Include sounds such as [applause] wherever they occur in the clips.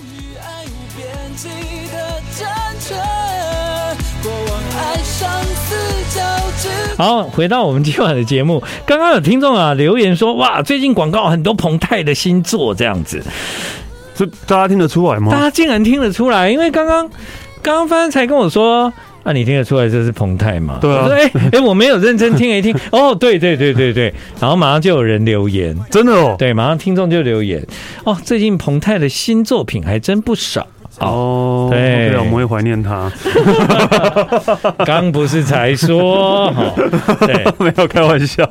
与爱无边际的战争，过往爱上四角之好，回到我们今晚的节目，刚刚有听众啊留言说，哇，最近广告很多彭泰的新作这样子，这大家听得出来吗？大家竟然听得出来，因为刚刚刚刚帆才跟我说。那、啊、你听得出来这是彭泰吗？对啊，哎哎、欸 [laughs] 欸，我没有认真听一听。[laughs] 哦，对对对对对，然后马上就有人留言，真的哦，对，马上听众就留言。哦，最近彭泰的新作品还真不少。哦，对，我们会怀念他。[laughs] 刚不是才说，对，[laughs] 没有开玩笑。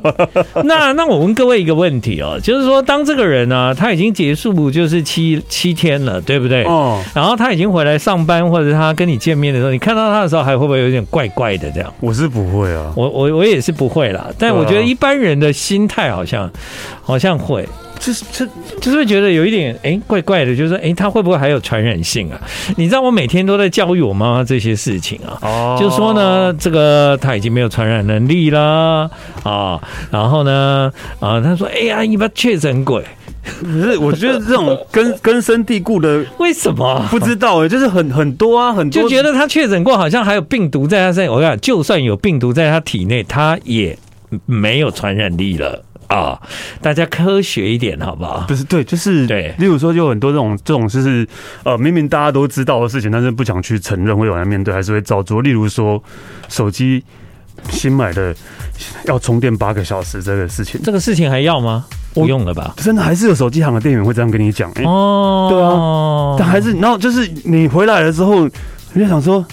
那那我问各位一个问题哦，就是说，当这个人呢、啊，他已经结束就是七七天了，对不对？哦。然后他已经回来上班，或者他跟你见面的时候，你看到他的时候，还会不会有点怪怪的这样？我是不会啊，我我我也是不会啦。但我觉得一般人的心态好像好像会。就是这就是会觉得有一点哎、欸、怪怪的，就是哎、欸、他会不会还有传染性啊？你知道我每天都在教育我妈妈这些事情啊，哦，就说呢这个他已经没有传染能力啦啊，然后呢啊他说哎呀你把确诊鬼，不是我觉得这种 [laughs] 根根深蒂固的为什么不知道哎，就是很很多啊很多就觉得他确诊过，好像还有病毒在他身上。我跟你讲，就算有病毒在他体内，他也没有传染力了。啊、哦，大家科学一点好不好？不是对，就是对。例如说，就很多这种这种，就是呃，明明大家都知道的事情，但是不想去承认，会有人面对，还是会照做。例如说，手机新买的要充电八个小时这个事情，这个事情还要吗？不用了吧？真的还是有手机行的店员会这样跟你讲、欸。哦，对啊，但还是，然后就是你回来了之后，你就想说。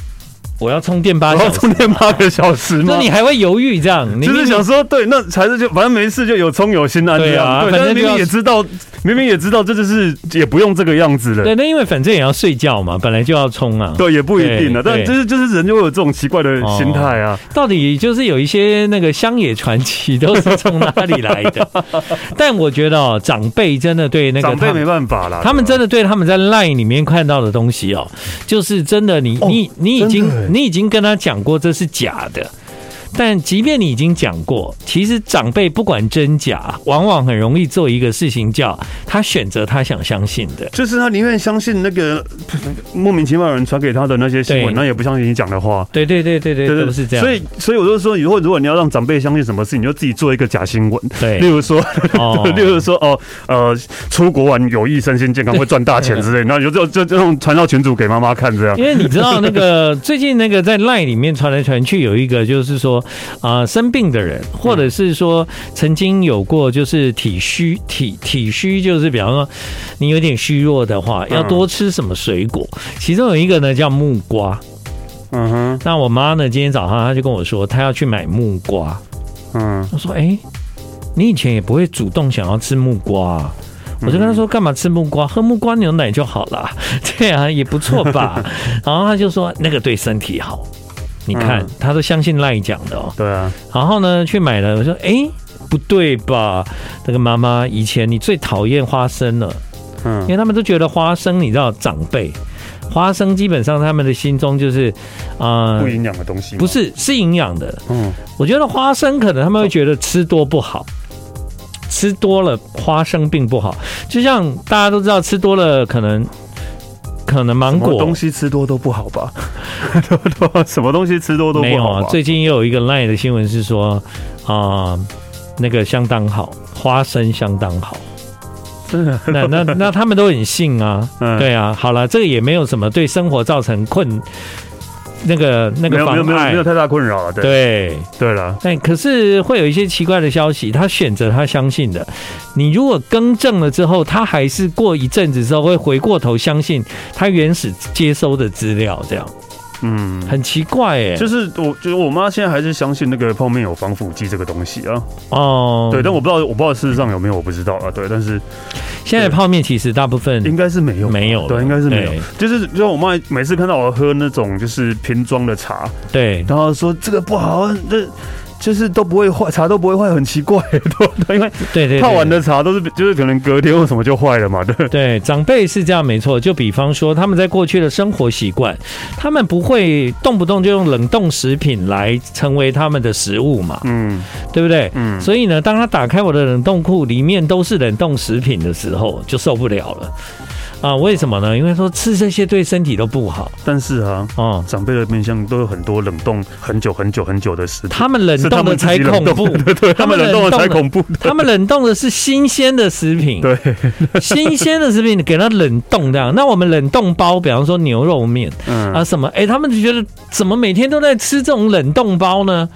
我要充电八，要充电八个小时吗？那你还会犹豫这样？你就是想说，对，那才是就反正没事就有充有心啊，对啊，反正明明也知道，明明也知道这就是也不用这个样子了。对，那因为反正也要睡觉嘛，本来就要充啊。对，也不一定啊，但就是就是人就会有这种奇怪的心态啊。到底就是有一些那个乡野传奇都是从哪里来的？[laughs] 但我觉得哦，长辈真的对那个长辈没办法啦，他们真的对他们在 LINE 里面看到的东西哦，就是真的，你你你已经。你已经跟他讲过这是假的。但即便你已经讲过，其实长辈不管真假，往往很容易做一个事情，叫他选择他想相信的，就是他宁愿相信那个莫名其妙的人传给他的那些新闻，那也不相信你讲的话。对对对对对，都是这样。所以所以我就说，以后如果你要让长辈相信什么事，你就自己做一个假新闻。对，例如说，哦、[laughs] 例如说哦呃，出国玩有益身心健康会赚大钱之类，那就就就这种传到群组给妈妈看这样。因为你知道那个 [laughs] 最近那个在 LINE 里面传来传去，有一个就是说。啊、呃，生病的人，或者是说曾经有过就是体虚体体虚，就是比方说你有点虚弱的话，要多吃什么水果？其中有一个呢叫木瓜。嗯哼，那我妈呢今天早上她就跟我说，她要去买木瓜。嗯，我说，哎、欸，你以前也不会主动想要吃木瓜，我就跟她说，干嘛吃木瓜？喝木瓜牛奶就好了。[laughs] 对啊，也不错吧。[laughs] 然后她就说，那个对身体好。你看，嗯、他都相信赖讲的哦。对啊。然后呢，去买了。我说，哎、欸，不对吧？这个妈妈，以前你最讨厌花生了。嗯。因为他们都觉得花生，你知道，长辈，花生基本上他们的心中就是啊，呃、不营养的东西。不是，是营养的。嗯。我觉得花生可能他们会觉得吃多不好，吃多了花生并不好。就像大家都知道，吃多了可能。可能芒果东西吃多都不好吧？什么东西吃多都不好？[laughs] 没有啊。最近又有一个 LINE 的新闻是说啊、呃，那个相当好，花生相当好。真的？那那那他们都很信啊。[laughs] 嗯、对啊。好了，这个也没有什么对生活造成困。那个那个没有没有没有太大困扰了，对。对。对了，但可是会有一些奇怪的消息，他选择他相信的，你如果更正了之后，他还是过一阵子之后会回过头相信他原始接收的资料，这样。嗯，很奇怪哎，就是我，觉得我妈现在还是相信那个泡面有防腐剂这个东西啊。哦，对，但我不知道，我不知道事实上有没有，我不知道啊。对，但是现在泡面其实大部分应该是没有，没有，对，应该是没有。就是，就我妈每次看到我喝那种就是瓶装的茶，对，然后说这个不好，这。就是都不会坏，茶都不会坏，很奇怪，[laughs] 对，因为对对泡完的茶都是就是可能隔天或什么就坏了嘛，对对，长辈是这样没错。就比方说他们在过去的生活习惯，他们不会动不动就用冷冻食品来成为他们的食物嘛，嗯，对不对？嗯，所以呢，当他打开我的冷冻库里面都是冷冻食品的时候，就受不了了。啊，为什么呢？因为说吃这些对身体都不好。但是啊，哦，长辈的冰箱都有很多冷冻很久很久很久的食品，他们冷冻的才恐怖，[laughs] 对对，他们冷冻的才恐怖，他们冷冻的是新鲜的食品，对，[laughs] 新鲜的食品给它冷冻这样。那我们冷冻包，比方说牛肉面，嗯啊什么，哎，他们就觉得怎么每天都在吃这种冷冻包呢？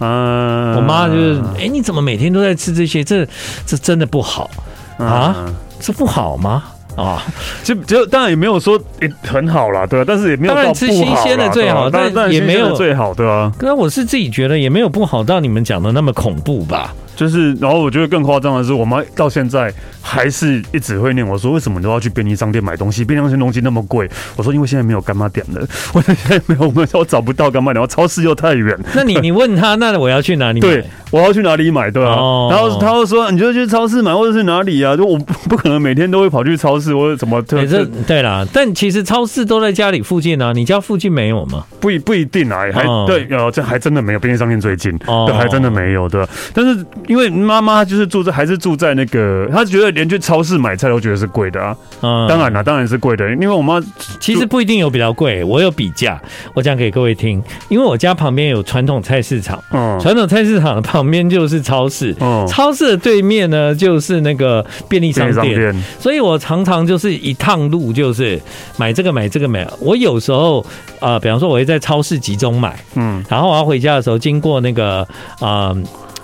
啊，我妈就是，哎，你怎么每天都在吃这些？这这真的不好啊？这不好吗？啊，就就当然也没有说很好啦，对吧？但是也没有到不好。吃新鲜的最好，但也没有最好，对啊？可是我是自己觉得也没有不好到你们讲的那么恐怖吧。就是，然后我觉得更夸张的是，我妈到现在还是一直会念我说，为什么你都要去便利商店买东西？便利商店东西那么贵。我说因为现在没有干妈点了，我现在没有，我我找不到干妈点，我超市又太远。那你你问他，那我要去哪里买？对，我要去哪里买？对啊。哦、然后他会说，你就去超市买，或者是哪里啊？就我不可能每天都会跑去超市或者怎么特。这对啦，但其实超市都在家里附近啊，你家附近没有吗？不不一定啊，还、哦、对，呃，这还真的没有便利商店最近，哦、对，还真的没有，对。但是因为妈妈。就是住在还是住在那个，她觉得连去超市买菜都觉得是贵的啊。嗯，当然了，当然是贵的，因为我妈其实不一定有比较贵，我有比价，我讲给各位听。因为我家旁边有传统菜市场，嗯，传统菜市场旁边就是超市，嗯，超市的对面呢就是那个便利商店，所以我常常就是一趟路就是买这个买这个买。我有时候啊、呃，比方说我会在超市集中买，嗯，然后我要回家的时候经过那个啊。呃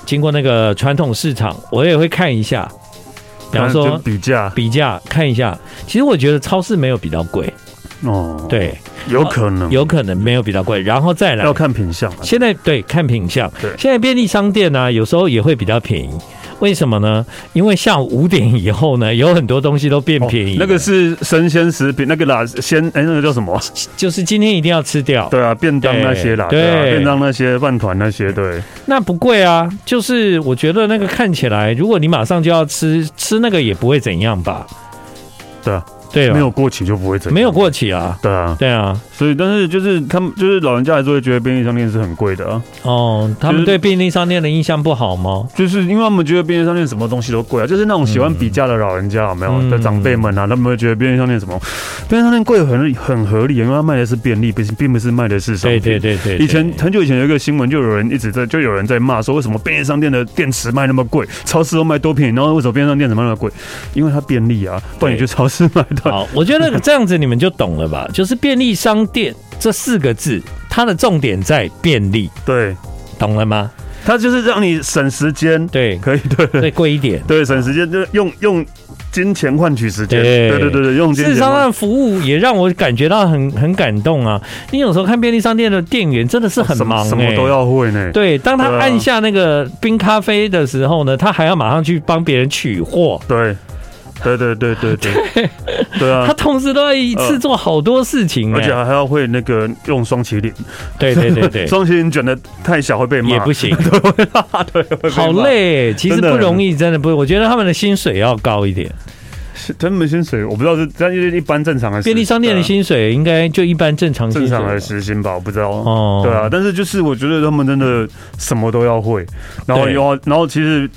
经过那个传统市场，我也会看一下，比方说比价，比价看一下。其实我觉得超市没有比较贵。哦，对，有可能，有可能没有比较贵，然后再来。要看品相。现在对看品相，对，现在便利商店呢，有时候也会比较便宜。为什么呢？因为下午五点以后呢，有很多东西都变便宜。那个是生鲜食品，那个啦，鲜哎，那个叫什么？就是今天一定要吃掉。对啊，便当那些啦，对啊，便当那些饭团那些，对。那不贵啊，就是我觉得那个看起来，如果你马上就要吃，吃那个也不会怎样吧？对啊。对，没有过期就不会怎样。没有过期啊，对啊，对啊，所以但是就是他们就是老人家还是会觉得便利商店是很贵的啊。哦，他们对便利商店的印象不好吗？就是因为他们觉得便利商店什么东西都贵啊，就是那种喜欢比价的老人家有没有的长辈们啊，他们会觉得便利商店什么便利商店贵很很合理，因为他卖的是便利，并并不是卖的是商品。对对对对。以前很久以前有一个新闻，就有人一直在就有人在骂说，为什么便利商店的电池卖那么贵，超市都卖多便宜，然后为什么便利商店怎么那么贵？因为它便利啊，不然你去超市买的。好，我觉得。[laughs] 这样子你们就懂了吧？就是便利商店这四个字，它的重点在便利，对，懂了吗？它就是让你省时间，对，可以，对，对，贵一点，对，省时间，就用用金钱换取时间，对，对，对，对，用金钱。事实上，它的服务也让我感觉到很很感动啊！你有时候看便利商店的店员真的是很忙，什么都要会呢。对，当他按下那个冰咖啡的时候呢，他还要马上去帮别人取货，对。对对对对对，[laughs] 对啊！他同时都要一次做好多事情，而且还要会那个用双麒麟。对对对对，[laughs] 双麒麟卷的太小会被骂，也不行。[laughs] 对，好累，其实不容易，真的不。我觉得他们的薪水要高一点。他们薪水我不知道是，但是一般正常的便利商店的薪水应该就一般正常正常的时薪吧，我不知道。哦，对啊，但是就是我觉得他们真的什么都要会，然后要，然后其实。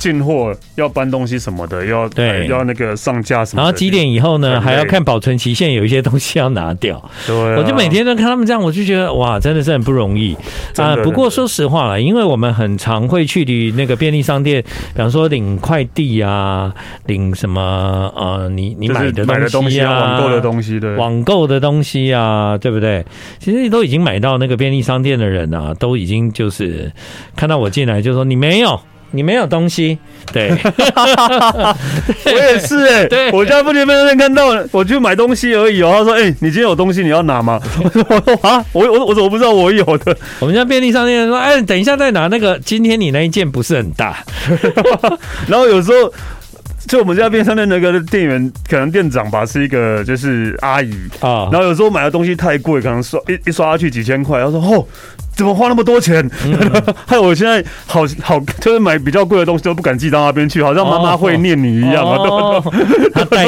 进货要搬东西什么的，要对要那个上架什么的。然后几点以后呢，还要看保存期限，有一些东西要拿掉。对，我就每天都看他们这样，我就觉得哇，真的是很不容易啊。不过说实话了，因为我们很常会去的那个便利商店，比方说领快递啊，领什么呃，你你买的东西啊，网购的东西，对，网购的东西啊，对不对？其实你都已经买到那个便利商店的人啊，都已经就是看到我进来就说你没有。你没有东西，对，[laughs] 我也是哎、欸，对，我家附近被人看到了，我去买东西而已哦。他说：“哎、欸，你今天有东西，你要拿吗？” [laughs] 我说：“啊，我我我怎么不知道我有的？”我们家便利商店说：“哎，等一下再拿那个，今天你那一件不是很大。[laughs] ”然后有时候。就我们家边上的那个店员，可能店长吧，是一个就是阿姨啊。然后有时候买的东西太贵，可能刷一一刷下去几千块。他说：“哦，怎么花那么多钱？[laughs] 害我现在好好就是买比较贵的东西都不敢寄到那边去，好像妈妈会念你一样啊。哦哦、[laughs] 他代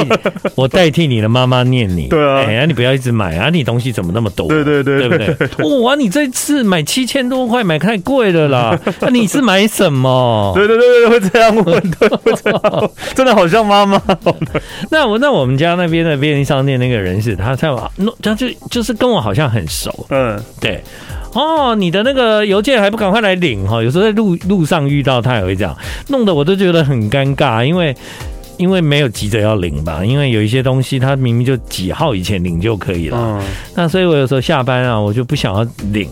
我代替你的妈妈念你。对啊，哎呀，你不要一直买啊！你东西怎么那么多？对对对，对不对？哇，[laughs] 你这次买七千多块，买太贵了啦！那你是买什么？对对对对，会这样问，对，会这样，真的好像妈妈。那我那我们家那边的便利商店那个人是他在我，他就就是跟我好像很熟。嗯，对。哦，你的那个邮件还不赶快来领哈？有时候在路路上遇到他也会这样，弄得我都觉得很尴尬，因为因为没有急着要领吧，因为有一些东西他明明就几号以前领就可以了。嗯，那所以我有时候下班啊，我就不想要领。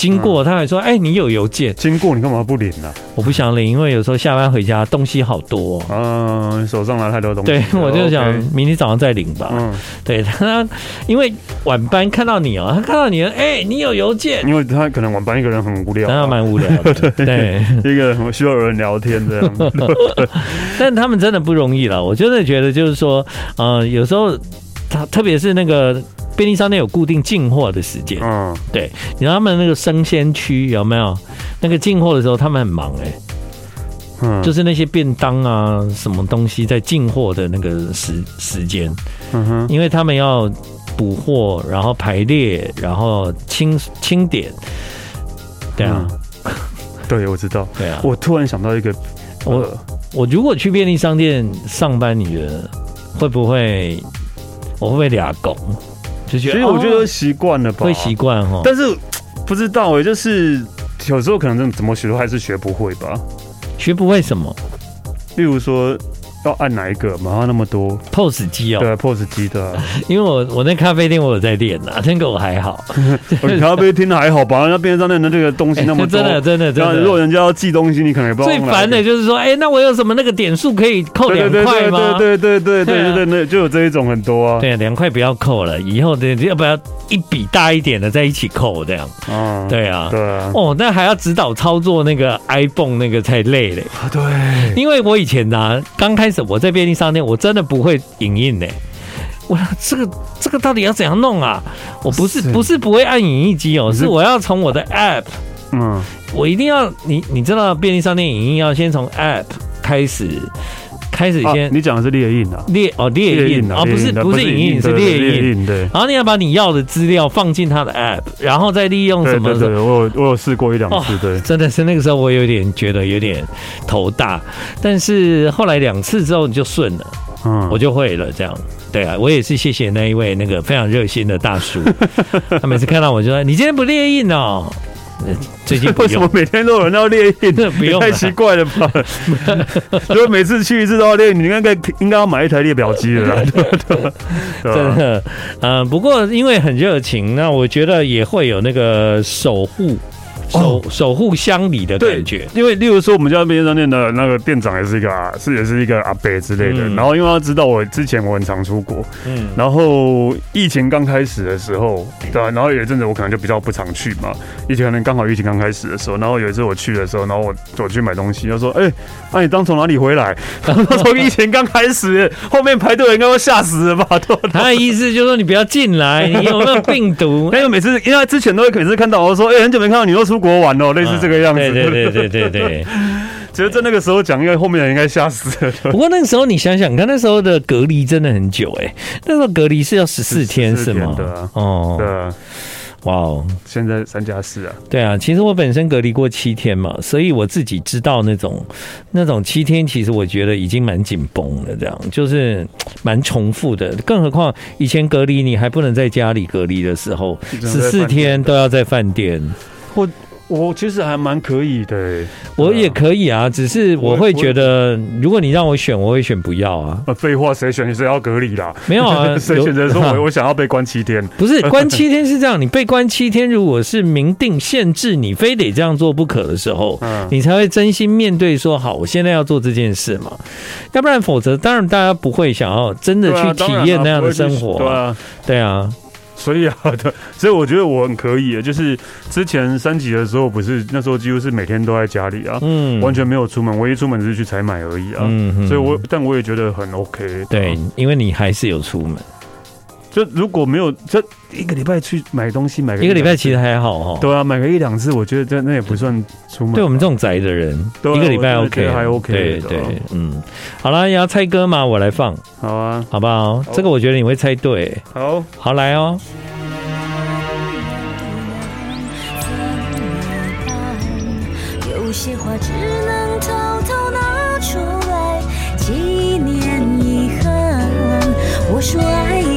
经过他还说：“哎，你有邮件。”经过你干嘛不领呢？我不想领，因为有时候下班回家东西好多。嗯，手上拿太多东西。对，我就想明天早上再领吧。嗯，对他，因为晚班看到你哦，他看到你，哎，你有邮件。因为他可能晚班一个人很无聊，他蛮无聊的。[laughs] 对，一个人需要有人聊天这样。[laughs] 但他们真的不容易了，我真的觉得就是说，呃，有时候他特别是那个。便利商店有固定进货的时间，嗯，对，你知道他们那个生鲜区有没有？那个进货的时候，他们很忙哎、欸，嗯，就是那些便当啊，什么东西在进货的那个时时间，嗯哼，因为他们要补货，然后排列，然后清清点，对啊，嗯、对，我知道，[laughs] 对啊，我突然想到一个，我我如果去便利商店上班，你觉得会不会？我会不会俩拱？其实我觉得习惯了吧，会习惯哈。但是 [tsk] 不知道哎，就是有时候可能怎么学都还是学不会吧。学不会什么？例如说。要按哪一个？马上那么多 POS 机哦，对，POS 机对。[laughs] 因为我我那咖啡店我有在练啊，那个我还好。[laughs] 咖啡厅的还好吧？那便利商店的这个东西那么多，[laughs] 真的真的真的。如果人家要寄东西，你可能也不知道。最烦的就是说，哎，那我有什么那个点数可以扣两块吗？对对对对对对对，就有这一种很多啊。对，两块不要扣了，以后的要不要一笔大一点的在一起扣这样？啊，对啊，对啊。哦，那还要指导操作那个 iPhone 那个才累嘞。啊，对。因为我以前呢，刚开始我在便利商店。我真的不会影印呢，我这个这个到底要怎样弄啊？我不是不是不会按影印机哦，是我要从我的 app，嗯，我一定要你你知道便利商店影印要先从 app 开始。开始先，你讲的是列印啊？列哦，列印啊，不是不是影印，是列印。对，然后你要把你要的资料放进他的 app，然后再利用什么？对，我有我有试过一两次，对，真的是那个时候我有点觉得有点头大，但是后来两次之后你就顺了，嗯，我就会了。这样，对啊，我也是谢谢那一位那个非常热心的大叔，[laughs] 他每次看到我就说：“你今天不列印哦。” [laughs] 最近为什么每天都有人要列印？[laughs] 不用太奇怪了吧？[laughs] 如果每次去一次都要列，你应该应该要买一台列表机了。真的，嗯，不过因为很热情，那我觉得也会有那个守护。守守护乡里的感觉，因为例如说我们家便利商店的那个店长也是一个啊，是也是一个阿伯之类的。然后因为他知道我之前我很常出国，嗯，然后疫情刚开始的时候，对，然后有一阵子我可能就比较不常去嘛。疫情可能刚好疫情刚开始的时候，然后有一次我去的时候，然后我我去买东西，他说：“哎，那你刚从哪里回来？” [laughs] 然后从疫情刚开始，后面排队应该会吓死了吧？[laughs] 他的意思就是说你不要进来，你有没有病毒？[laughs] 因为每次因为他之前都会每次看到我说：“哎，很久没看到你又出。”国玩哦，类似这个样子。对对对对对对。[laughs] 其实在那个时候讲，因为后面人应该吓死了。不过那个时候你想想看，那时候的隔离真的很久哎，那时候隔离是要十四天是吗？对啊。哦。对啊。哇哦！现在三加四啊。对啊，其实我本身隔离过七天嘛，所以我自己知道那种那种七天，其实我觉得已经蛮紧绷了，这样就是蛮重复的。更何况以前隔离你还不能在家里隔离的时候，十四天都要在饭店。或我其实还蛮可以的、欸，我也可以啊，只是我会觉得，如果你让我选，我会选不要啊。废话，谁选谁要隔离啦？没有啊，[laughs] 谁选择说我我想要被关七天？[laughs] 不是关七天是这样，你被关七天，如果是明定限制，你非得这样做不可的时候，嗯，你才会真心面对说好，我现在要做这件事嘛。要不然，否则当然大家不会想要真的去体验那样的生活，对啊，对啊。[laughs] 所以啊，对，所以我觉得我很可以，就是之前三级的时候，不是那时候几乎是每天都在家里啊，嗯，完全没有出门，唯一出门只是去采买而已啊，嗯，所以我但我也觉得很 OK，对，因为你还是有出门，就如果没有这一个礼拜去买东西，买个一个礼拜其实还好哦。对啊，买个一两次，我觉得这那也不算出门。对我们这种宅的人，一个礼拜 OK 还 OK。对对，嗯，好了，要猜歌吗？我来放。好啊，好不好？这个我觉得你会猜对。好，好来哦。有些话只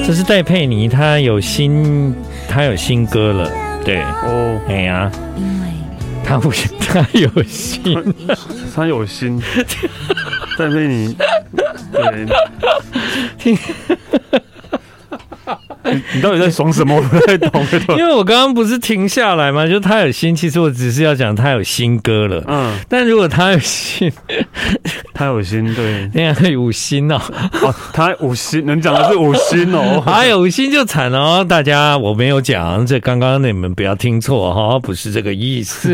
这是戴佩妮，她有新，她有新歌了。对哦，哎呀，她不是，她有新，[laughs] 她有新，戴佩妮，对，听。[laughs] 你，你到底在爽什么？我不太懂。因为我刚刚不是停下来吗？就她有新，其实我只是要讲她有新歌了。嗯，但如果她有新，[laughs] 他有心，对，那样可以五星哦。哦，他五星，能讲的是五星哦。[laughs] 还有五星就惨了哦，大家我没有讲，这刚刚你们不要听错哈，不是这个意思。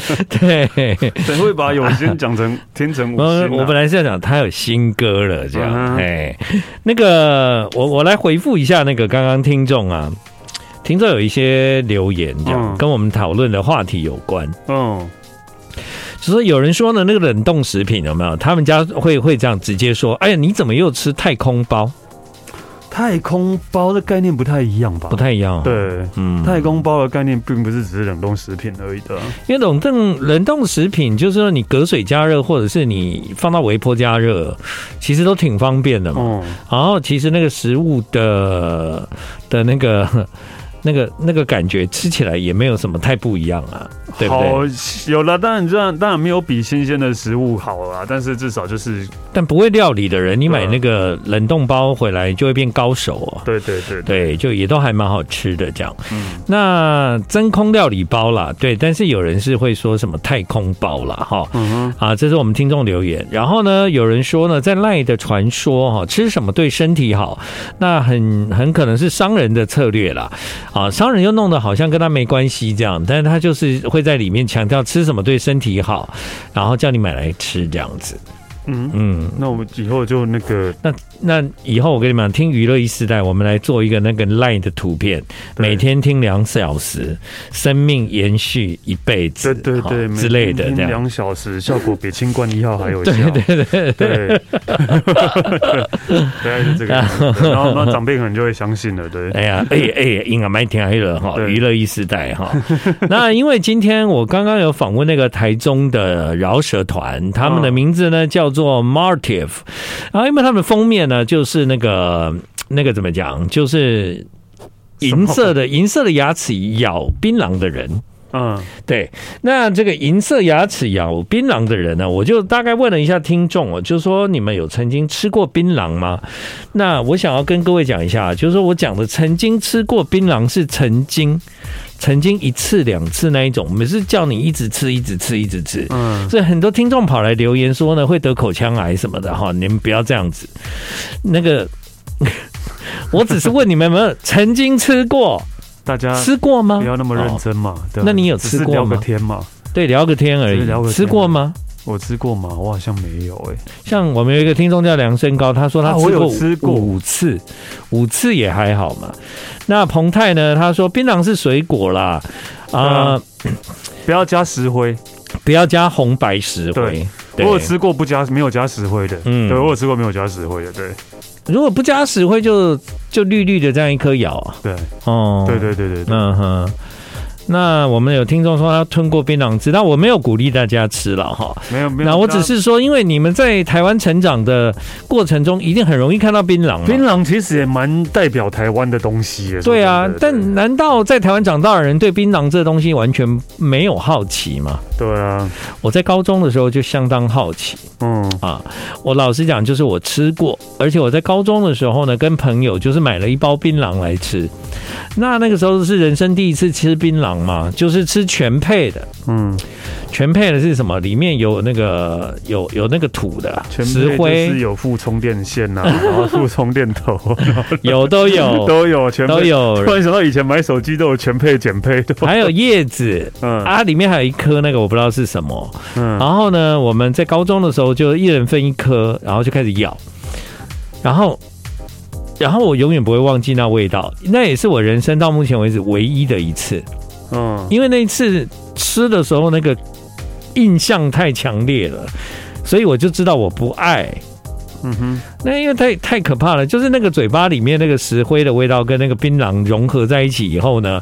[laughs] 对，谁会把有星讲成听成五星、啊？我本来是要讲他有新歌了，这样。哎、嗯，那个我我来回复一下那个刚。刚刚听众啊，听众有一些留言，这样、嗯、跟我们讨论的话题有关。嗯，就是有人说呢，那个冷冻食品有没有？他们家会会这样直接说：“哎呀，你怎么又吃太空包？”太空包的概念不太一样吧？不太一样。对，嗯，太空包的概念并不是只是冷冻食品而已的。因为冷冻冷冻食品就是说你隔水加热，或者是你放到微波加热，其实都挺方便的嘛。嗯，然后其实那个食物的的那个。那个那个感觉吃起来也没有什么太不一样啊，对不对？有了，当然这样当然没有比新鲜的食物好啊，但是至少就是，但不会料理的人，你买那个冷冻包回来就会变高手哦。对对对对，就也都还蛮好吃的这样。嗯，那真空料理包啦，对，但是有人是会说什么太空包啦，哈，嗯哼，啊，这是我们听众留言。然后呢，有人说呢，在赖的传说哈，吃什么对身体好，那很很可能是商人的策略啦。啊，商人又弄得好像跟他没关系这样，但是他就是会在里面强调吃什么对身体好，然后叫你买来吃这样子。嗯。嗯，那我们以后就那个，那那以后我跟你们讲，听娱乐一时代，我们来做一个那个 line 的图片，每天听两小时，生命延续一辈子，对对对，之类的，这样。两小时效果比清冠一号还有 [laughs] 效，对对对。对，对，[laughs] 这个，然后那长辈可能就会相信了，对，哎呀，哎哎，应该蛮挺黑了哈，娱乐一时代哈，[laughs] 那因为今天我刚刚有访问那个台中的饶舌团，他们的名字呢叫做。做 Martiv，然后因为他们封面呢，就是那个那个怎么讲，就是银色的银色的牙齿咬槟榔的人，嗯，对。那这个银色牙齿咬槟榔的人呢，我就大概问了一下听众哦，就是说你们有曾经吃过槟榔吗？那我想要跟各位讲一下，就是说我讲的曾经吃过槟榔是曾经。曾经一次两次那一种，我们是叫你一直吃，一直吃，一直吃。嗯，所以很多听众跑来留言说呢，会得口腔癌什么的哈，你们不要这样子。那个，[laughs] 我只是问你们有没有曾经吃过，大家吃过吗？不要那么认真嘛。对，那你有吃过吗？聊个天嘛。对，聊个天而已。聊个天。吃过吗？我吃过吗？我好像没有哎、欸。像我们有一个听众叫梁身高，他说他吃过吃过五次，五次也还好嘛。那彭泰呢？他说槟榔是水果啦，啊、呃，不要加石灰，不要加红白石灰。对，我有吃过不加没有加石灰的，嗯，对，我有吃过没有加石灰的，对。如果不加石灰就，就就绿绿的这样一颗咬啊。对，哦，对对对对，对，嗯哼。那我们有听众说他吞过槟榔汁，但我没有鼓励大家吃了哈。没有没有，那我只是说，因为你们在台湾成长的过程中，一定很容易看到槟榔。槟榔其实也蛮代表台湾的东西。对啊，但难道在台湾长大的人对槟榔这东西完全没有好奇吗？对啊，我在高中的时候就相当好奇。嗯啊，我老实讲，就是我吃过，而且我在高中的时候呢，跟朋友就是买了一包槟榔来吃。那那个时候是人生第一次吃槟榔嘛，就是吃全配的，嗯，全配的是什么？里面有那个有有那个土的石灰，是有附充电线呐、啊，然后附充电头，有都有都有全都有。突然想到以前买手机都有全配、减配的，还有叶子，嗯啊，里面还有一颗那个我不知道是什么，嗯，然后呢，我们在高中的时候就一人分一颗，然后就开始咬，然后。然后我永远不会忘记那味道，那也是我人生到目前为止唯一的一次。嗯，因为那一次吃的时候那个印象太强烈了，所以我就知道我不爱。嗯哼，那因为太太可怕了，就是那个嘴巴里面那个石灰的味道跟那个槟榔融合在一起以后呢，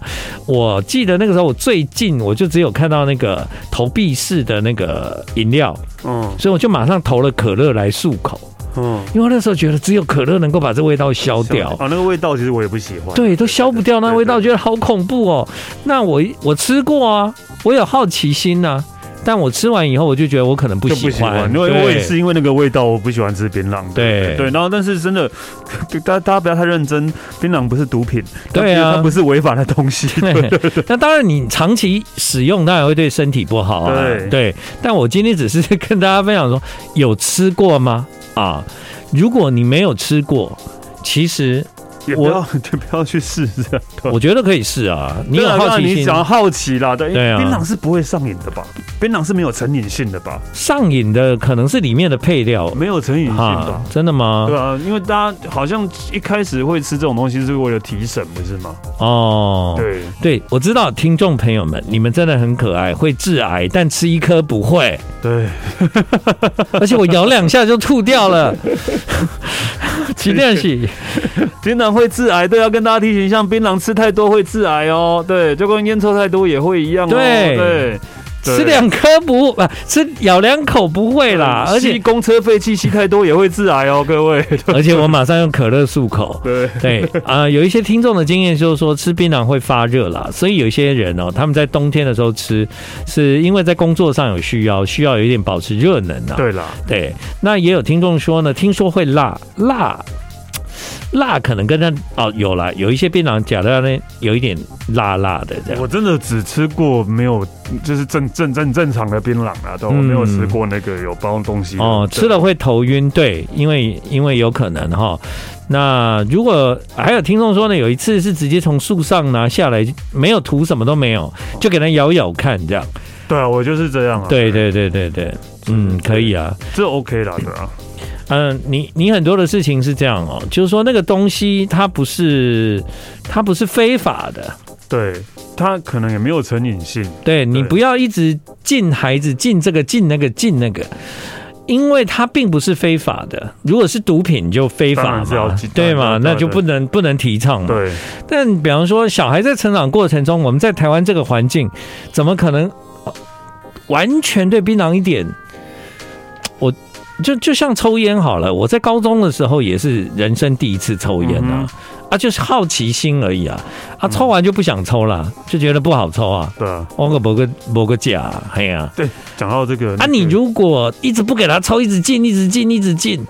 我记得那个时候我最近我就只有看到那个投币式的那个饮料，嗯。所以我就马上投了可乐来漱口，嗯，因为那时候觉得只有可乐能够把这味道消掉。啊，那个味道其实我也不喜欢，对，都消不掉那味道，觉得好恐怖哦。那我我吃过啊，我有好奇心呐、啊，但我吃完以后，我就觉得我可能不喜欢，不喜欢，因为我也是因为那个味道，我不喜欢吃槟榔。对对，然后但是真的，[laughs] 大家大家不要太认真，槟榔不是毒品，对啊它不是违法的东西。对，那当然，你长期使用当然会对身体不好啊。对对，但我今天只是跟大家分享说，有吃过吗？啊，如果你没有吃过，其实也不要 [laughs] 就不要去试这样。我觉得可以试啊。你有好奇心，你想好奇啦，对，对啊槟榔是不会上瘾的吧？槟榔是没有成瘾性的吧？上瘾的可能是里面的配料没有成瘾性吧啊？？真的吗？对啊，因为大家好像一开始会吃这种东西是为了提神，不是吗？哦，对，对，我知道听众朋友们，你们真的很可爱，会致癌，但吃一颗不会，对，[laughs] 而且我咬两下就吐掉了。[laughs] 几点起？槟榔 [laughs] 会致癌，对，要跟大家提醒，像槟榔吃太多会致癌哦，对，就跟烟抽太多也会一样哦，对。对，吃两颗不不吃咬两口不会啦，而且吸公车废气吸太多也会致癌哦，各位，[laughs] 而且我马上用可乐漱口。对，对啊、呃有一些听众的经验就是说吃槟榔会发热啦，所以有一些人哦，他们在冬天的时候吃，是因为在工作上有需要，需要有一点保持热能啊。对啦，对，那也有听众说呢，听说会辣辣。辣可能跟它哦有了，有一些槟榔假的那有一点辣辣的这样。我真的只吃过没有，就是正正正正常的槟榔啊，都没有吃过那个有包东西的哦，吃了会头晕，对，因为因为有可能哈。那如果还有听众说呢，有一次是直接从树上拿下来，没有涂什么都没有，就给它咬咬看这样。对啊，我就是这样啊，对对对对对，嗯，可以啊。这 OK 啦，对啊，嗯，你你很多的事情是这样哦，就是说那个东西它不是它不是非法的，对，它可能也没有成瘾性，对你不要一直禁孩子禁这个禁那个禁那个，因为它并不是非法的。如果是毒品就非法嘛，对嘛？那就不能不能提倡嘛。对，但比方说，小孩在成长过程中，我们在台湾这个环境，怎么可能完全对槟榔一点？我就就像抽烟好了，我在高中的时候也是人生第一次抽烟啊，啊，就是好奇心而已啊，啊，抽完就不想抽了，就觉得不好抽啊，对啊，我个某个某个假，哎呀，对，讲到这个，啊，你如果一直不给他抽，一直进，一直进，一直禁。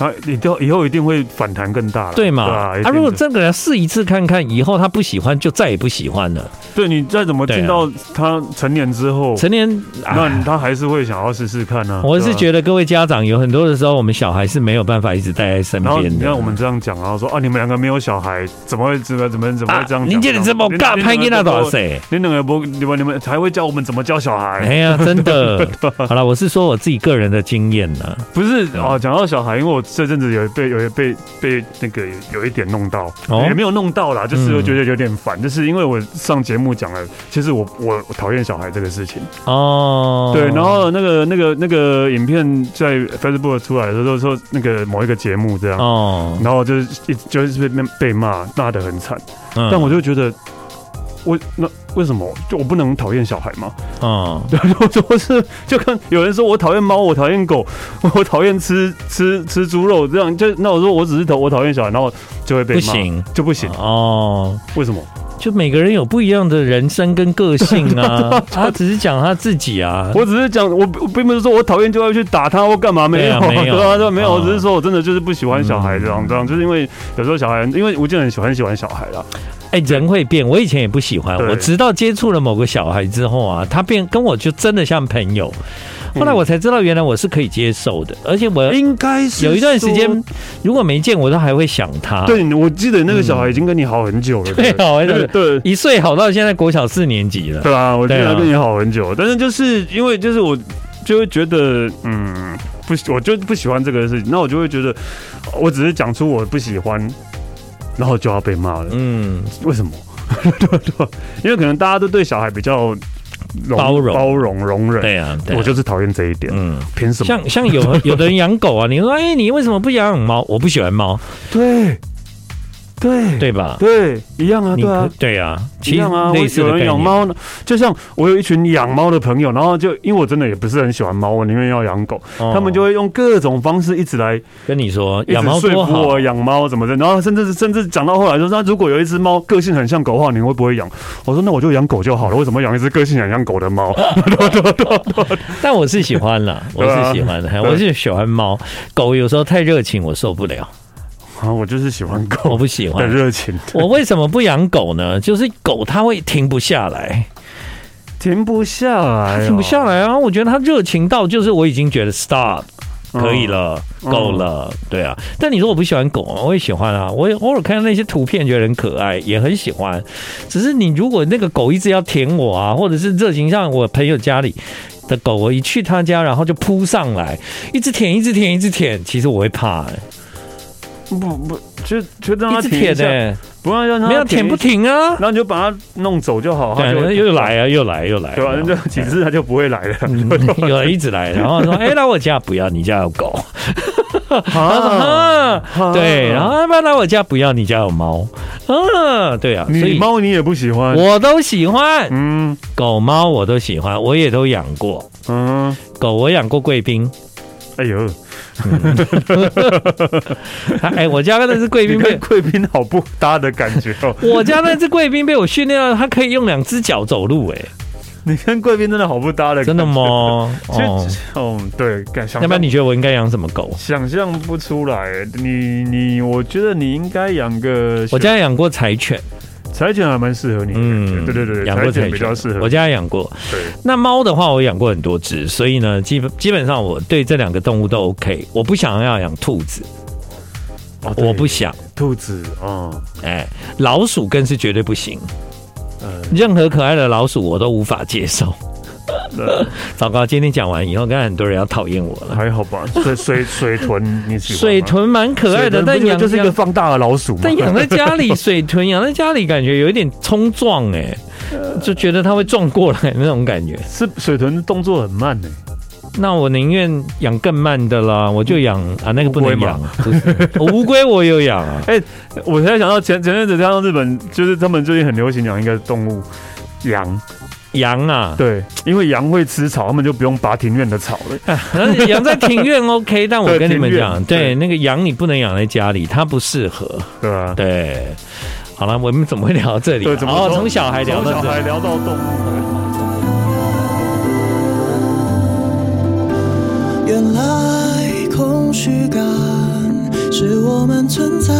他以后以后一定会反弹更大了，对嘛？啊，一定啊，如果的这个人试一次看看，以后他不喜欢，就再也不喜欢了。对你再怎么进到他成年之后，成年，那他还是会想要试试看呢。我是觉得各位家长有很多的时候，我们小孩是没有办法一直带在身边的。你看我们这样讲，然后说啊，你们两个没有小孩，怎么会怎么怎么怎么会这样讲？您这里这么尬，拍给那多少岁？你两个不，你们你们还会教我们怎么教小孩？哎呀，真的。[laughs] 好了，我是说我自己个人的经验呢。不是哦，讲到小孩，因为我这阵子有被有被被那个有一点弄到，也没有弄到啦，就是我觉得有点烦，就是因为我上节目讲了，其实我我讨厌小孩这个事情。哦。对，然后那个那个那个影片在 Facebook 出来的时候说那个某一个节目这样哦，然后就是一就是被被骂骂得很惨，嗯。但我就觉得。我那为什么就我不能讨厌小孩吗？哦，[laughs] 对，我是就看有人说我讨厌猫，我讨厌狗，[laughs] 我讨厌吃吃吃猪肉，这样就那我说我只是讨我讨厌小孩，然后就会被骂，不行就不行哦。为什么？就每个人有不一样的人生跟个性啊，[laughs] 他只是讲他自己啊。我只是讲，我我并不是说我讨厌就要去打他或干嘛，没有，对啊没有 [laughs] 对啊，没有，哦我只是说我真的就是不喜欢小孩这样这样，就是因为有时候小孩，因为吴建很喜欢喜欢小孩啦。哎，人会变，我以前也不喜欢，我直到接触了某个小孩之后啊，他变跟我就真的像朋友。后来我才知道，原来我是可以接受的，而且我应该是有一段时间，如果没见，我都还会想他。对，我记得那个小孩已经跟你好很久了，[laughs] 对，好很久，对，一岁好到现在国小四年级了。对啊，我记得他跟你好很久，但是就是因为就是我就会觉得，嗯，不，我就不喜欢这个事情，那我就会觉得，我只是讲出我不喜欢。然后就要被骂了。嗯，为什么？[laughs] 对对，因为可能大家都对小孩比较包容包容、容忍。对啊，对啊我就是讨厌这一点。嗯，凭什么？像像有 [laughs] 有的人养狗啊，你说哎，你为什么不养猫？我不喜欢猫。对。对对吧？对，一样啊，对啊，对啊，一样啊。类似有人养猫呢，就像我有一群养猫的朋友，然后就因为我真的也不是很喜欢猫，我宁愿要养狗，他们就会用各种方式一直来跟你说养猫说服我养猫怎么的，然后甚至甚至讲到后来说，那如果有一只猫个性很像狗的话，你会不会养？我说那我就养狗就好了，为什么养一只个性很像狗的猫？[laughs] 但我是喜欢了，我是喜欢的，我是喜欢猫，狗有时候太热情，我受不了。啊，我就是喜欢狗，我不喜欢热情。我为什么不养狗呢？就是狗它会停不下来，停不下来，停不下来啊！我觉得它热情到就是我已经觉得 stop 可以了，够了，对啊。但你说我不喜欢狗，我也喜欢啊。我也偶尔看到那些图片觉得很可爱，也很喜欢。只是你如果那个狗一直要舔我啊，或者是热情，像我朋友家里的狗，我一去他家，然后就扑上来，一直舔，一直舔，一直舔，其实我会怕哎。不不，就就让它舔呢，不要让它没有舔不停啊，然后你就把它弄走就好。对，又来啊，又来又来，对吧？就几次它就不会来了，[laughs] 有一直来，然后说：“ [laughs] 哎，来我家不要，你家有狗。[laughs] ”啊，对，然后要不然来我家不要，你家有猫。啊，对啊，所以猫你也不喜欢，我都喜欢。嗯，狗猫我都喜欢，我也都养过。嗯，狗我养过贵宾。哎呦。[laughs] 哎，我家那只贵宾被贵宾好不搭的感觉哦。[laughs] 我家那只贵宾被我训练到，它可以用两只脚走路。哎，你跟贵宾真的好不搭的，真的吗？[laughs] 哦，哦，对，要不然你觉得我应该养什么狗？想象不出来。你你，我觉得你应该养个。我家养过柴犬。柴犬还蛮适合你，嗯，对对对，养过柴犬比较适合。我家养过，对。那猫的话，我养过很多只，所以呢，基本基本上我对这两个动物都 OK。我不想要养兔子，我不想。兔子哦，哎，老鼠更是绝对不行，任何可爱的老鼠我都无法接受。糟糕，今天讲完以后，刚才很多人要讨厌我了。还好吧，水水水豚你喜欢？水豚蛮可爱的，但养就是一个放大的老鼠。但养在家里，水豚养在家里感觉有一点冲撞哎，就觉得它会撞过来那种感觉。是水豚动作很慢哎，那我宁愿养更慢的啦，我就养啊那个不能养。[laughs] 乌龟我有养啊，[laughs] 哎，我现在想到前前阵子看到日本，就是他们最近很流行养一个动物羊。羊啊，对，因为羊会吃草，他们就不用拔庭院的草了。[laughs] 养在庭院 OK，[laughs] 但我跟你们讲，对那个羊你不能养在家里，它不适合。对啊，对。好了，我们怎么会聊到这里？对，哦，从小孩聊到小孩聊到动物。原来空虚感是我们存在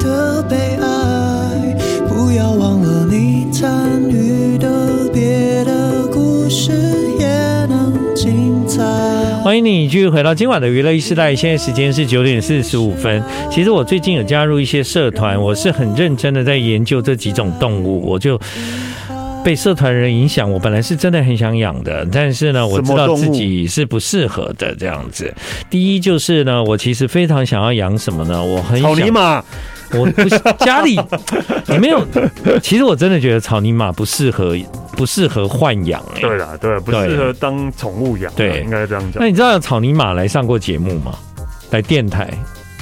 的悲哀，不要忘了你参与你继续回到今晚的娱乐一时代，现在时间是九点四十五分。其实我最近有加入一些社团，我是很认真的在研究这几种动物，我就被社团人影响。我本来是真的很想养的，但是呢，我知道自己是不适合的这样子。第一就是呢，我其实非常想要养什么呢？我很想草泥马。我不家里 [laughs] 也没有，其实我真的觉得草泥马不适合，不适合豢养。哎，对啦，对，不适合当宠物养。对，应该这样讲。那你知道有草泥马来上过节目吗？来电台？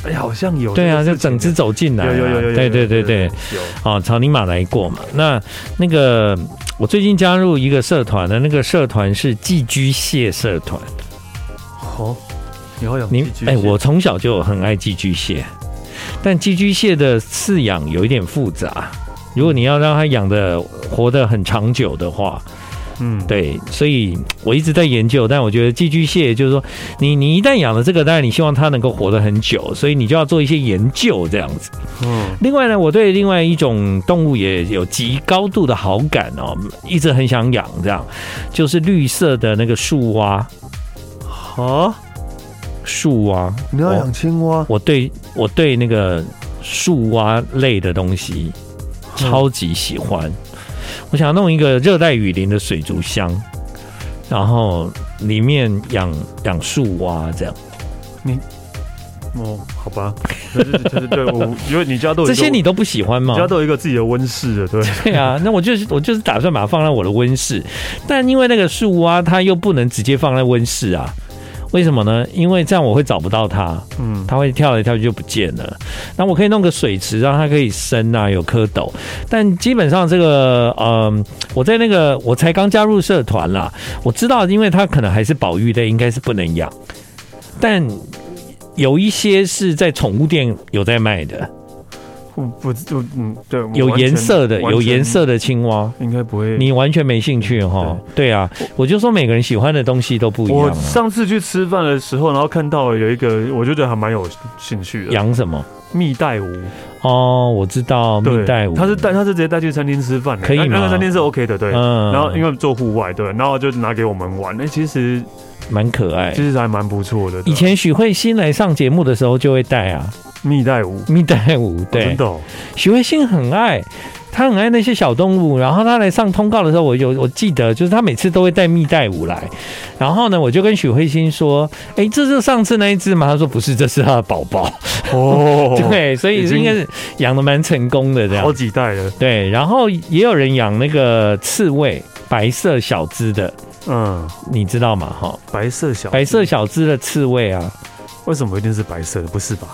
哎，好像有。对啊，就整只走进来。有有有有。对对对对，有。哦，草泥马来过嘛？那那个我最近加入一个社团的，那个社团是寄居蟹社团。哦，你会养？你哎，我从小就很爱寄居蟹。但寄居蟹的饲养有一点复杂，如果你要让它养的活得很长久的话，嗯，对，所以我一直在研究。但我觉得寄居蟹就是说，你你一旦养了这个，当然你希望它能够活得很久，所以你就要做一些研究这样子。嗯，另外呢，我对另外一种动物也有极高度的好感哦，一直很想养这样，就是绿色的那个树蛙。好。树蛙，你要养青蛙？我对我对那个树蛙类的东西超级喜欢。我想要弄一个热带雨林的水族箱，然后里面养养树蛙这样。你哦，好吧，就是就是对我，因为你家都有这些你都不喜欢吗？你家都有一个自己的温室的，对 [laughs] 对啊，那我就是我就是打算把它放在我的温室，但因为那个树蛙它又不能直接放在温室啊，为什么呢？因为这样我会找不到它，嗯，它会跳来跳去就不见了。那我可以弄个水池让它可以生啊，有蝌蚪，但基本上这个嗯，我在那个我才刚加入社团啦，我知道，因为它可能还是保育类，应该是不能养，但。有一些是在宠物店有在卖的，不不就嗯对，有颜色的有颜色的青蛙，应该不会，你完全没兴趣哈？对啊，我就说每个人喜欢的东西都不一样。我上次去吃饭的时候，然后看到有一个，我就觉得还蛮有兴趣的。养什么？蜜袋鼯哦，我知道蜜袋鼯，他是带他是直接带去餐厅吃饭，可以？那个餐厅是 OK 的，对。嗯。然后因为做户外，对，然后就拿给我们玩。那其实。蛮可爱，其实还蛮不错的。以前许慧欣来上节目的时候就会带啊，蜜袋鼯，蜜袋鼯，对，真的。许慧欣很爱，他很爱那些小动物。然后他来上通告的时候，我有我记得，就是他每次都会带蜜袋鼯来。然后呢，我就跟许慧欣说：“哎，这是上次那一只吗？”他说：“不是，这是他的宝宝。”哦，[laughs] 对，所以应该是养的蛮成功的，这样。好几代了。对，然后也有人养那个刺猬，白色小只的。嗯，你知道吗？哈，白色小白色小只的刺猬啊，为什么一定是白色的？不是吧？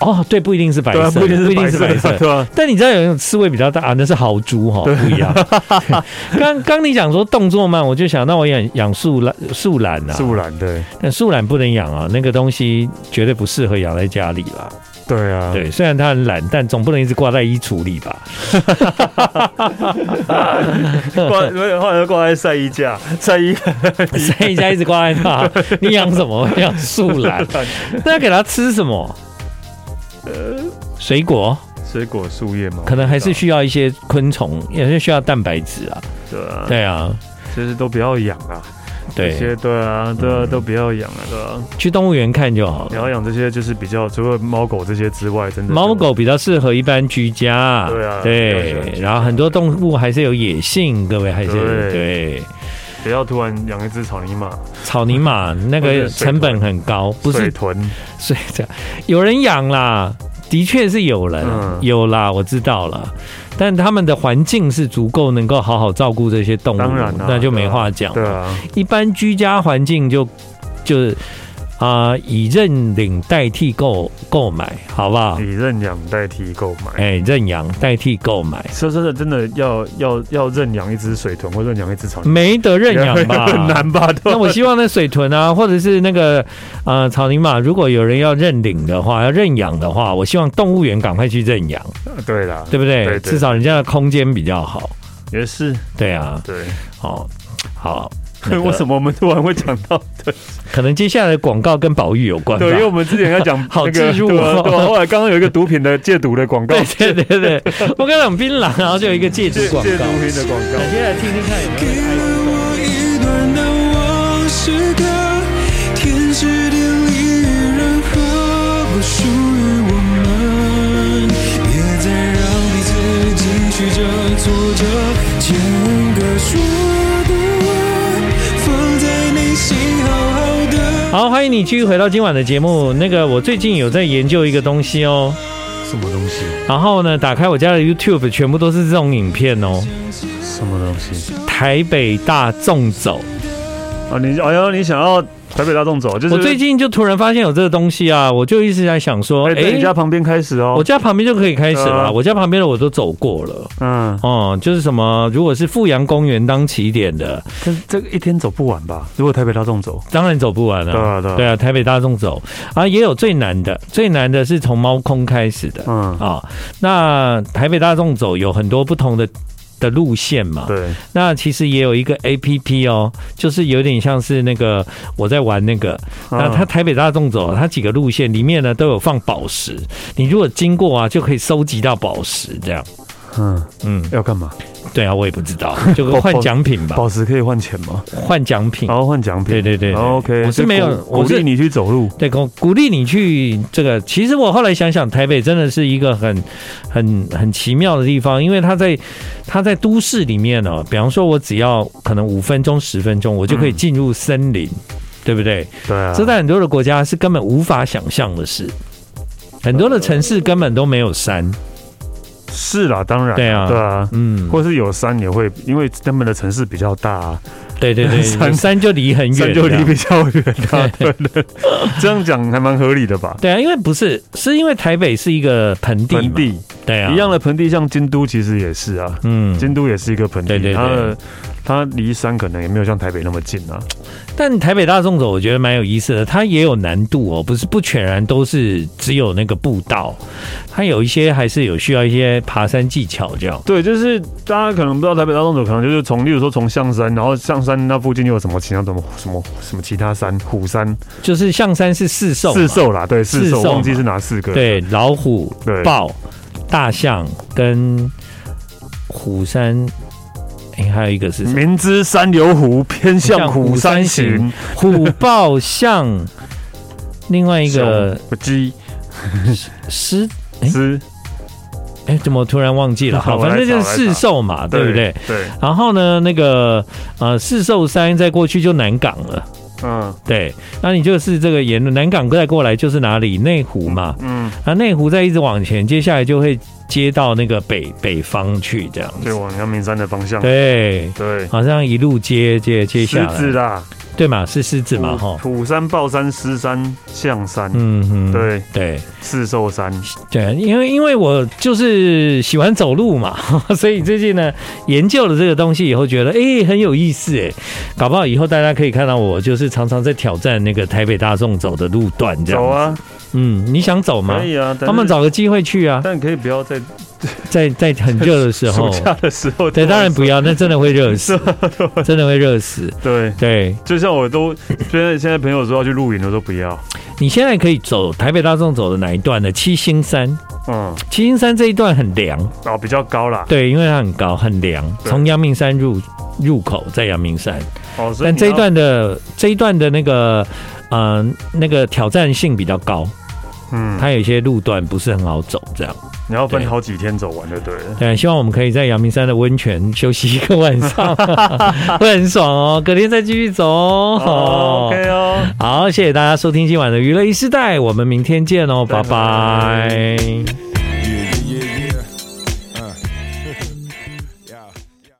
哦，对，不一定是白色，不一定是白色，对吧？但你知道有一种刺猬比较大啊，那是豪猪哈，不一样。[laughs] 刚刚你讲说动作慢，我就想那我养养树懒，树懒啊，树懒对，但树懒不能养啊，那个东西绝对不适合养在家里啦。对啊，对，虽然它很懒，但总不能一直挂在衣橱里吧？挂，没有，后来挂在晒衣架，晒衣 [laughs] 晒衣架一直挂在那。你养什么？养树懒？[laughs] 那要给它吃什么？呃，水果，水果树叶吗？可能还是需要一些昆虫，也是需要蛋白质啊。对啊，对啊，其实都不要养啊。对，这些对啊，对啊，都不要养了，对啊？去动物园看就好。你要养这些，就是比较除了猫狗这些之外，真的猫狗比较适合一般居家。对啊，对。然后很多动物还是有野性，各位还是对。不要突然养一只草泥马，草泥马那个成本很高，不是水豚，所以这样有人养啦，的确是有人有啦，我知道了。但他们的环境是足够能够好好照顾这些动物，当然那就没话讲。对啊，一般居家环境就就是。啊、呃，以认领代替购购买，好不好？以认养代替购买，哎、欸，认养代替购买。说真的，真的要要要认养一只水豚或认养一只草泥马，没得认养吧？[laughs] 很难 [laughs] 吧？那我希望那水豚啊，或者是那个呃草泥马，如果有人要认领的话，要认养的话，我希望动物园赶快去认养。对啦，对不对，至少人家的空间比较好。也是，对啊，对，好，好。那个、[laughs] 为什么我们突然会讲到？对，可能接下来的广告跟保育有关。对，因为我们之前要讲 [laughs] 好植入，对，后来刚刚有一个毒品的戒毒的广告。[laughs] 对对对对，我刚讲槟榔，然后就有一个戒毒广告。戒毒品的广告。接下来听听看有没有人爱好，欢迎你继续回到今晚的节目。那个，我最近有在研究一个东西哦。什么东西？然后呢，打开我家的 YouTube，全部都是这种影片哦。什么东西？台北大纵走。啊，你哎呦，你想要？台北大众走，就是我最近就突然发现有这个东西啊，我就一直在想说，哎、欸，你家旁边开始哦，我家旁边就可以开始了，啊、我家旁边的我都走过了，嗯，哦，就是什么，如果是富阳公园当起点的，这这个一天走不完吧？如果台北大众走，当然走不完了，对啊，对啊，对啊，台北大众走。啊，也有最难的，最难的是从猫空开始的，嗯。啊、哦，那台北大众走有很多不同的。的路线嘛，对，那其实也有一个 A P P 哦，就是有点像是那个我在玩那个，那它台北大众走，它几个路线里面呢都有放宝石，你如果经过啊，就可以收集到宝石这样。嗯嗯，要干嘛？对啊，我也不知道，[laughs] 就换奖品吧。宝石可以换钱吗？换奖品，然后换奖品。对对对，OK。我是没有，鼓励你去走路。对，鼓鼓励你去这个。其实我后来想想，台北真的是一个很很很奇妙的地方，因为它在它在都市里面呢。比方说，我只要可能五分钟、十分钟，我就可以进入森林。对不对？对啊，这在很多的国家是根本无法想象的事，很多的城市根本都没有山。是啦，当然，对啊，对啊，嗯，或是有山也会，因为他们的城市比较大啊。对对对，[laughs] 山山就离很远，山就离比较远啊。对对，[laughs] 这样讲还蛮合理的吧？对啊，因为不是，是因为台北是一个盆地，盆地，对啊，一样的盆地，像京都其实也是啊，嗯，京都也是一个盆地，对对对，它的它离山可能也没有像台北那么近啊。但台北大纵走我觉得蛮有意思的，它也有难度哦，不是不全然都是只有那个步道，它有一些还是有需要一些爬山技巧这样。对，就是大家可能不知道台北大纵走，可能就是从，例如说从象山，然后象山那附近又有什么其他什么什么什么其他山，虎山，就是象山是四兽，四兽啦，对，四兽，忘记是哪四个？对，老虎、对，豹、大象跟虎山。哎、欸，还有一个是明知山有虎，偏向虎山行。虎豹象，[laughs] 另外一个鸡狮狮。哎、[laughs] 欸，怎么突然忘记了？好，反正就是四兽嘛，对不对？对。然后呢，那个呃，四兽山在过去就南港了。嗯，对。那你就是这个沿路南港再过来就是哪里？内湖嘛。嗯。那内湖再一直往前，接下来就会。接到那个北北方去，这样子，对，往阳明山的方向。对对，好像一路接接接下来。对嘛？是狮子嘛？哈。土山、豹山、狮山、象山。嗯哼，对对，四兽山。对，因为因为我就是喜欢走路嘛，[laughs] 所以最近呢研究了这个东西以后，觉得哎、欸、很有意思哎，搞不好以后大家可以看到我就是常常在挑战那个台北大众走的路段这样。走啊。嗯，你想走吗？可以啊，他们找个机会去啊。但可以不要在 [laughs] 在在很热的时候，暑假的时候，对，当然不要，那真的会热死，[laughs] 真的会热死。对对，就像我都现在现在朋友说要去露营，我都不要。你现在可以走台北大众走的哪一段呢？七星山。嗯，七星山这一段很凉哦，比较高啦。对，因为它很高，很凉。从阳明山入入口在阳明山。哦，但这一段的这一段的那个。嗯、呃，那个挑战性比较高，嗯，它有一些路段不是很好走，这样你要分好几天走完就对了。对，希望我们可以在阳明山的温泉休息一个晚上，[laughs] 会很爽哦。隔天再继续走哦。哦 OK 哦，好，谢谢大家收听今晚的娱乐一时代，我们明天见哦，拜拜。